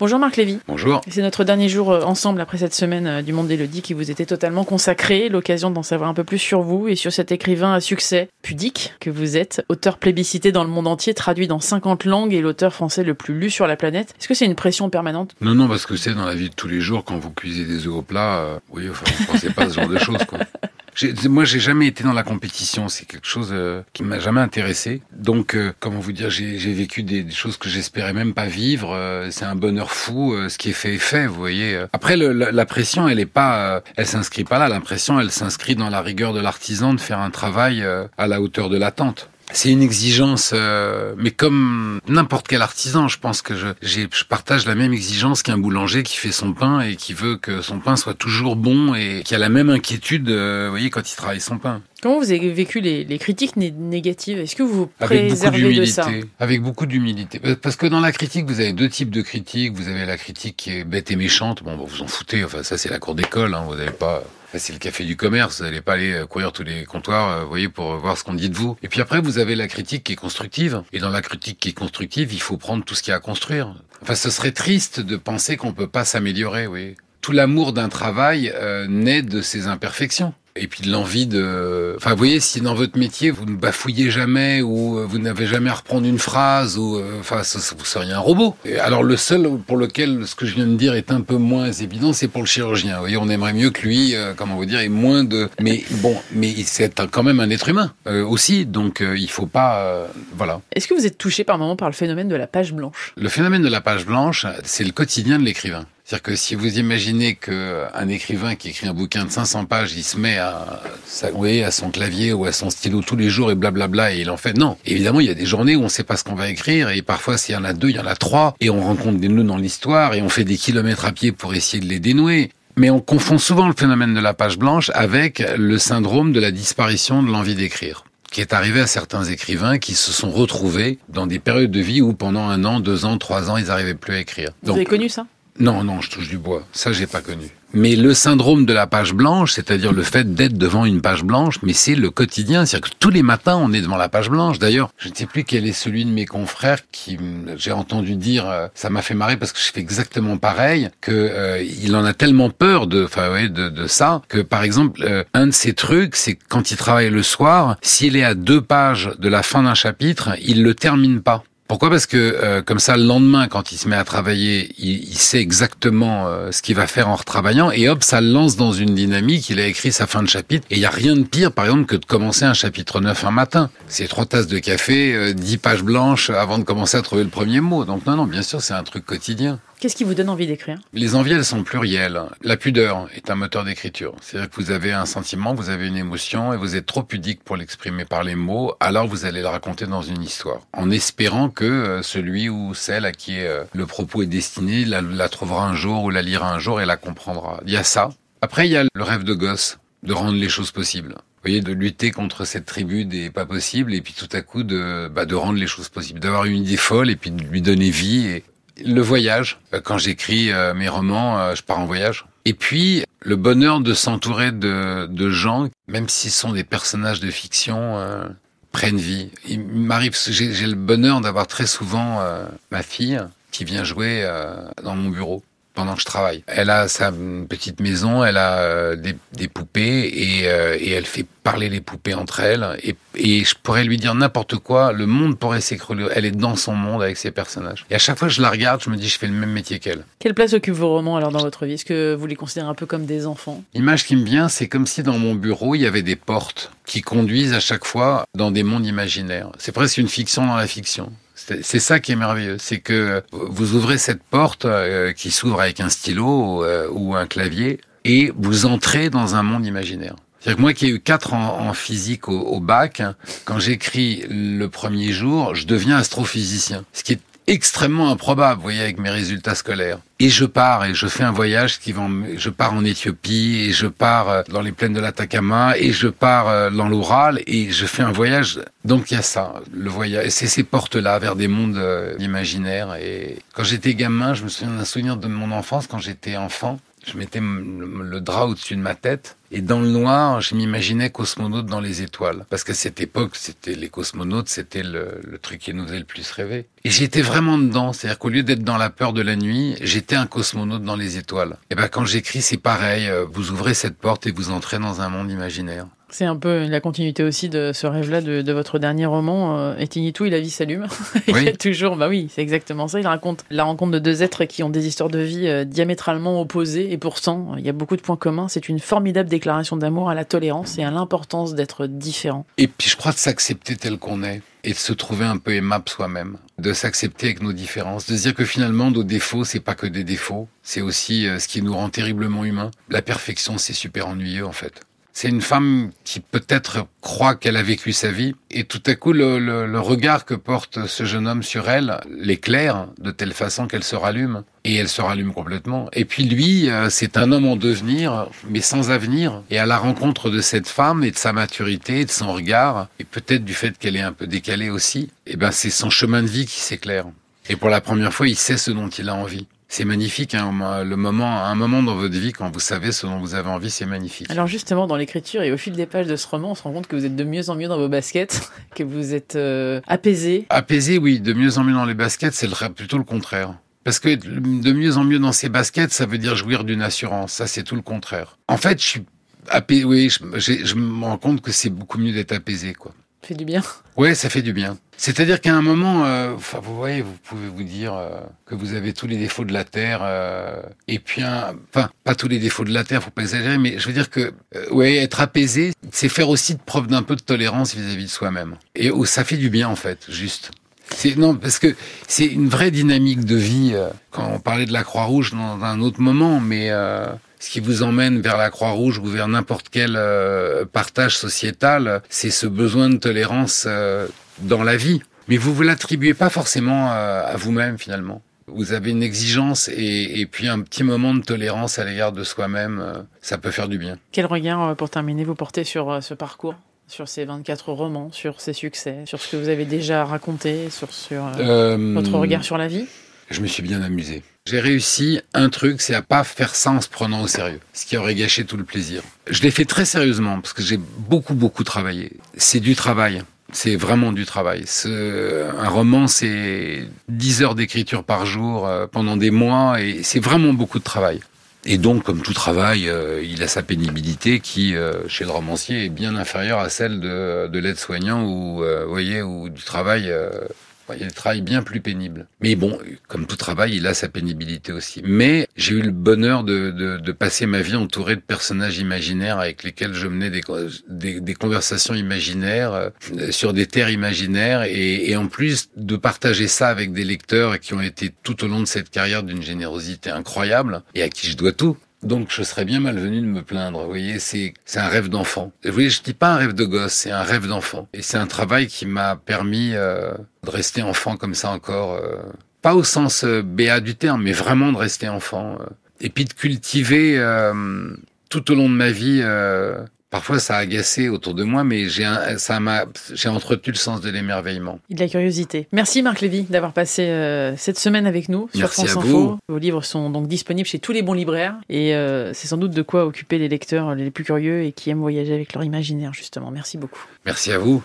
Bonjour Marc Lévy. Bonjour. C'est notre dernier jour euh, ensemble après cette semaine euh, du Monde d'Élodie qui vous était totalement consacré. L'occasion d'en savoir un peu plus sur vous et sur cet écrivain à succès pudique que vous êtes. Auteur plébiscité dans le monde entier, traduit dans 50 langues et l'auteur français le plus lu sur la planète. Est-ce que c'est une pression permanente? Non, non, parce que c'est dans la vie de tous les jours, quand vous cuisez des œufs au plat, euh, oui, enfin, vous pensez pas à ce genre de choses, quoi. Moi, j'ai jamais été dans la compétition. C'est quelque chose euh, qui m'a jamais intéressé. Donc, euh, comment vous dire, j'ai vécu des, des choses que j'espérais même pas vivre. Euh, c'est un bonheur fou. Euh, ce qui est fait est fait. Vous voyez. Euh, Après, le- la, la pression, elle est pas, euh, elle s'inscrit pas là. L'impression, elle s'inscrit dans la rigueur de l'artisan de faire un travail à la hauteur de l'attente. C'est une exigence, euh, mais comme n'importe quel artisan, je pense que je, partage la même exigence qu'un boulanger qui fait son pain et qui veut que son pain soit toujours bon et qui a la même inquiétude, euh, vous voyez, quand il travaille son pain. Comment vous avez vécu les, les critiques né- négatives? Est-ce que vous vous Avec beaucoup préservez de ça? D'humilité. Avec beaucoup d'humilité. Euh, Parce que dans la critique, vous avez deux types de critiques. Vous avez la critique qui est bête et méchante. Bon, bah, vous en foutez. Enfin, ça, c'est la cour d'école. Hein. Vous n'allez pas. C'est le café du commerce. Vous n'allez pas aller euh, courir tous les comptoirs, euh, vous voyez, pour voir ce qu'on dit de vous. Et puis après, vous avez la critique qui est constructive. Et dans la critique qui est constructive, il faut prendre tout ce qu'il y a à construire. Enfin, ce serait triste de penser qu'on peut pas s'améliorer, oui. Tout l'amour d'un travail euh, naît de ses imperfections. Et puis de l'envie de... Enfin, vous voyez, si dans votre métier, vous ne bafouillez jamais ou euh, vous n'avez jamais à reprendre une phrase ou... euh, Enfin, ça- ça- vous seriez un robot. Et alors, le seul pour lequel ce que je viens de dire est un peu moins évident, c'est pour le chirurgien. Vous voyez, on aimerait mieux que lui, euh, comment vous dire, ait moins de... Mais bon, mais c'est quand même un être humain euh, aussi. Donc, euh, il faut pas... euh, voilà. Est-ce que vous êtes touché par moment par le phénomène de la page blanche? Le phénomène de la page blanche, c'est le quotidien de l'écrivain. C'est-à-dire que si vous imaginez que un écrivain qui écrit un bouquin de 500 pages, il se met à, vous voyez, à son clavier ou à son stylo tous les jours et blablabla et il en fait. Non, évidemment, il y a des journées où on ne sait pas ce qu'on va écrire et parfois s'il y en a deux, il y en a trois et on rencontre des nœuds dans l'histoire et on fait des kilomètres à pied pour essayer de les dénouer. Mais on confond souvent le phénomène de la page blanche avec le syndrome de la disparition de l'envie d'écrire qui est arrivé à certains écrivains qui se sont retrouvés dans des périodes de vie où pendant un an, deux ans, trois ans, ils n'arrivaient plus à écrire. Vous avez connu ça? Non, non, je touche du bois. Ça, j'ai pas connu. Mais le syndrome de la page blanche, c'est-à-dire le fait d'être devant une page blanche, mais c'est le quotidien. C'est-à-dire que tous les matins, on est devant la page blanche. D'ailleurs, je ne sais plus quel est celui de mes confrères qui, j'ai entendu dire, euh, ça m'a fait marrer parce que je fais exactement pareil, que euh, il en a tellement peur de, enfin, ouais, de, de ça, que par exemple, euh, un de ses trucs, c'est quand il travaille le soir, s'il est à deux pages de la fin d'un chapitre, il le termine pas. Pourquoi? Parce que euh, comme ça, le lendemain, quand il se met à travailler, il, il sait exactement euh, ce qu'il va faire en retravaillant, et hop, ça le lance dans une dynamique. Il a écrit sa fin de chapitre, et il y a rien de pire, par exemple, que de commencer un chapitre neuf un matin. C'est trois tasses de café, euh, dix pages blanches avant de commencer à trouver le premier mot. Donc non, non, bien sûr, c'est un truc quotidien. Qu'est-ce qui vous donne envie d'écrire? Les envies, elles sont plurielles. La pudeur est un moteur d'écriture. C'est-à-dire que vous avez un sentiment, vous avez une émotion, et vous êtes trop pudique pour l'exprimer par les mots, alors vous allez le raconter dans une histoire. En espérant que euh, celui ou celle à qui euh, le propos est destiné la, la trouvera un jour ou la lira un jour et la comprendra. Il y a ça. Après, il y a le rêve de gosse, de rendre les choses possibles. Vous voyez, de lutter contre cette tribu des pas possibles, et puis tout à coup de, bah, de rendre les choses possibles, d'avoir une idée folle, et puis de lui donner vie. Et, le voyage. Euh, Quand j'écris mes romans, je pars en voyage. Et puis, le bonheur de s'entourer de, de gens, même s'ils sont des personnages de fiction, prennent vie. Il m'arrive, j'ai le bonheur d'avoir très souvent euh, ma fille qui vient jouer euh, dans mon bureau pendant que je travaille. Elle a sa petite maison, elle a euh, des, des poupées et, euh, et elle fait parler les poupées entre elles. Et, et je pourrais lui dire n'importe quoi, le monde pourrait s'écrouler. Elle est dans son monde avec ses personnages. Et à chaque fois que je la regarde, je me dis je fais le même métier qu'elle. Quelle place occupent vos romans alors dans votre vie? Est-ce que vous les considérez un peu comme des enfants? L'image qui me vient, c'est comme si dans mon bureau, il y avait des portes qui conduisent à chaque fois dans des mondes imaginaires. C'est presque une fiction dans la fiction. C'est ça qui est merveilleux, c'est que vous ouvrez cette porte euh, qui s'ouvre avec un stylo euh, ou un clavier et vous entrez dans un monde imaginaire. C'est-à-dire que moi qui ai eu quatre en, en physique au, bac, quand j'écris le premier jour, je deviens astrophysicien. Ce qui est extrêmement improbable, vous voyez, avec mes résultats scolaires. Et je pars et je fais un voyage qui va, je pars en Éthiopie et je pars euh, dans les plaines de l'Atacama et je pars euh, dans l'Oural et je fais un voyage. Donc il y a ça, le voyage. C'est ces portes-là vers des mondes euh, imaginaires. Et quand j'étais gamin, je me souviens d'un souvenir de mon enfance quand j'étais enfant. Je mettais le drap au-dessus de ma tête. Et dans le noir, je m'imaginais cosmonaute dans les étoiles. Parce qu'à cette époque, c'était les cosmonautes, c'était le, le, truc qui nous faisait le plus rêver. Et j'étais vraiment dedans. C'est-à-dire qu'au lieu d'être dans la peur de la nuit, j'étais un cosmonaute dans les étoiles. Et ben, quand j'écris, c'est pareil. Vous ouvrez cette porte et vous entrez dans un monde imaginaire. C'est un peu la continuité aussi de ce rêve-là de, de, votre dernier roman, euh, Etinitou, et la vie s'allume. il y a toujours, bah oui, c'est exactement ça. Il raconte la rencontre de deux êtres qui ont des histoires de vie euh, diamétralement opposées, et pourtant, il y a beaucoup de points communs. C'est une formidable déclaration d'amour à la tolérance et à l'importance d'être différent. Et puis, je crois de s'accepter tel qu'on est et de se trouver un peu aimable soi-même, de s'accepter avec nos différences, de se dire que finalement nos défauts c'est pas que des défauts, c'est aussi euh, ce qui nous rend terriblement humains. La perfection c'est super ennuyeux en fait. C'est une femme qui peut-être croit qu'elle a vécu sa vie et tout à coup le, le, le regard que porte ce jeune homme sur elle l'éclaire de telle façon qu'elle se rallume et elle se rallume complètement. Et puis lui, c'est un homme en devenir mais sans avenir et à la rencontre de cette femme et de sa maturité, de son regard et peut-être du fait qu'elle est un peu décalée aussi, et ben c'est son chemin de vie qui s'éclaire. Et pour la première fois, il sait ce dont il a envie. C'est magnifique, hein, le moment, un moment dans votre vie quand vous savez ce dont vous avez envie, c'est magnifique. Alors justement, dans l'écriture et au fil des pages de ce roman, on se rend compte que vous êtes de mieux en mieux dans vos baskets, que vous êtes euh, apaisé. Apaisé, oui, de mieux en mieux dans les baskets, c'est plutôt le contraire. Parce que de mieux en mieux dans ces baskets, ça veut dire jouir d'une assurance. Ça, c'est tout le contraire. En fait, je suis apaisé, oui, je, je me rends compte que c'est beaucoup mieux d'être apaisé, quoi fait du bien. Ouais, ça fait du bien. C'est-à-dire qu'à un moment, euh, vous voyez, vous pouvez vous dire euh, que vous avez tous les défauts de la terre, euh, et puis, enfin, pas tous les défauts de la terre, faut pas exagérer, mais je veux dire que, ouais, être apaisé, c'est faire aussi preuve d'un peu de tolérance vis-à-vis -vis de soi-même. Et oh, ça fait du bien en fait, juste. Non parce que c'est une vraie dynamique de vie. Euh, quand on parlait de la Croix-Rouge dans un autre moment, mais euh, ce qui vous emmène vers la Croix-Rouge ou vers n'importe quel euh, partage sociétal, c'est ce besoin de tolérance dans la vie. Mais vous vous l'attribuez pas forcément à vous-même finalement. Vous avez une exigence et, et, puis un petit moment de tolérance à l'égard de soi-même, ça peut faire du bien. Quel regard, pour terminer, vous portez sur ce parcours? Sur ces 24 romans, sur ses succès, sur ce que vous avez déjà raconté, sur, sur euh, votre regard sur la vie? Je me suis bien amusé. J'ai réussi un truc, c'est à pas faire ça en se prenant au sérieux, ce qui aurait gâché tout le plaisir. Je l'ai fait très sérieusement parce que j'ai beaucoup beaucoup travaillé. C'est du travail. C'est vraiment du travail. Un roman, c'est 10 heures d'écriture par jour euh, pendant des mois et c'est vraiment beaucoup de travail. Et donc, comme tout travail, euh, il a sa pénibilité qui, euh, chez le romancier, est bien inférieure à celle de, de l'aide-soignant ou, euh, voyez, ou du travail. Il y a des travails bien plus pénibles. Mais bon, comme tout travail, il a sa pénibilité aussi. Mais j'ai eu le bonheur de, de, de, passer ma vie entouré de personnages imaginaires avec lesquels je menais des, des, des conversations imaginaires sur des terres imaginaires et, et en plus de partager ça avec des lecteurs qui ont été tout au long de cette carrière d'une générosité incroyable et à qui je dois tout. Donc je serais bien malvenu de me plaindre. Vous voyez, c'est un rêve d'enfant. Vous voyez, je dis pas un rêve de gosse, c'est un rêve d'enfant. Et c'est un travail qui m'a permis euh, de rester enfant comme ça encore. Euh, pas au sens euh, béat du terme, mais vraiment de rester enfant. et puis de cultiver tout au long de ma vie Parfois, ça a agacé autour de moi, mais j'ai ça m'a, j'ai entretenu le sens de l'émerveillement. Et de la curiosité. Merci Marc Lévy d'avoir passé euh, cette semaine avec nous sur Merci France à Info. Vous. Vos livres sont donc disponibles chez tous les bons libraires et euh, c'est sans doute de quoi occuper les lecteurs les plus curieux et qui aiment voyager avec leur imaginaire justement. Merci beaucoup. Merci à vous.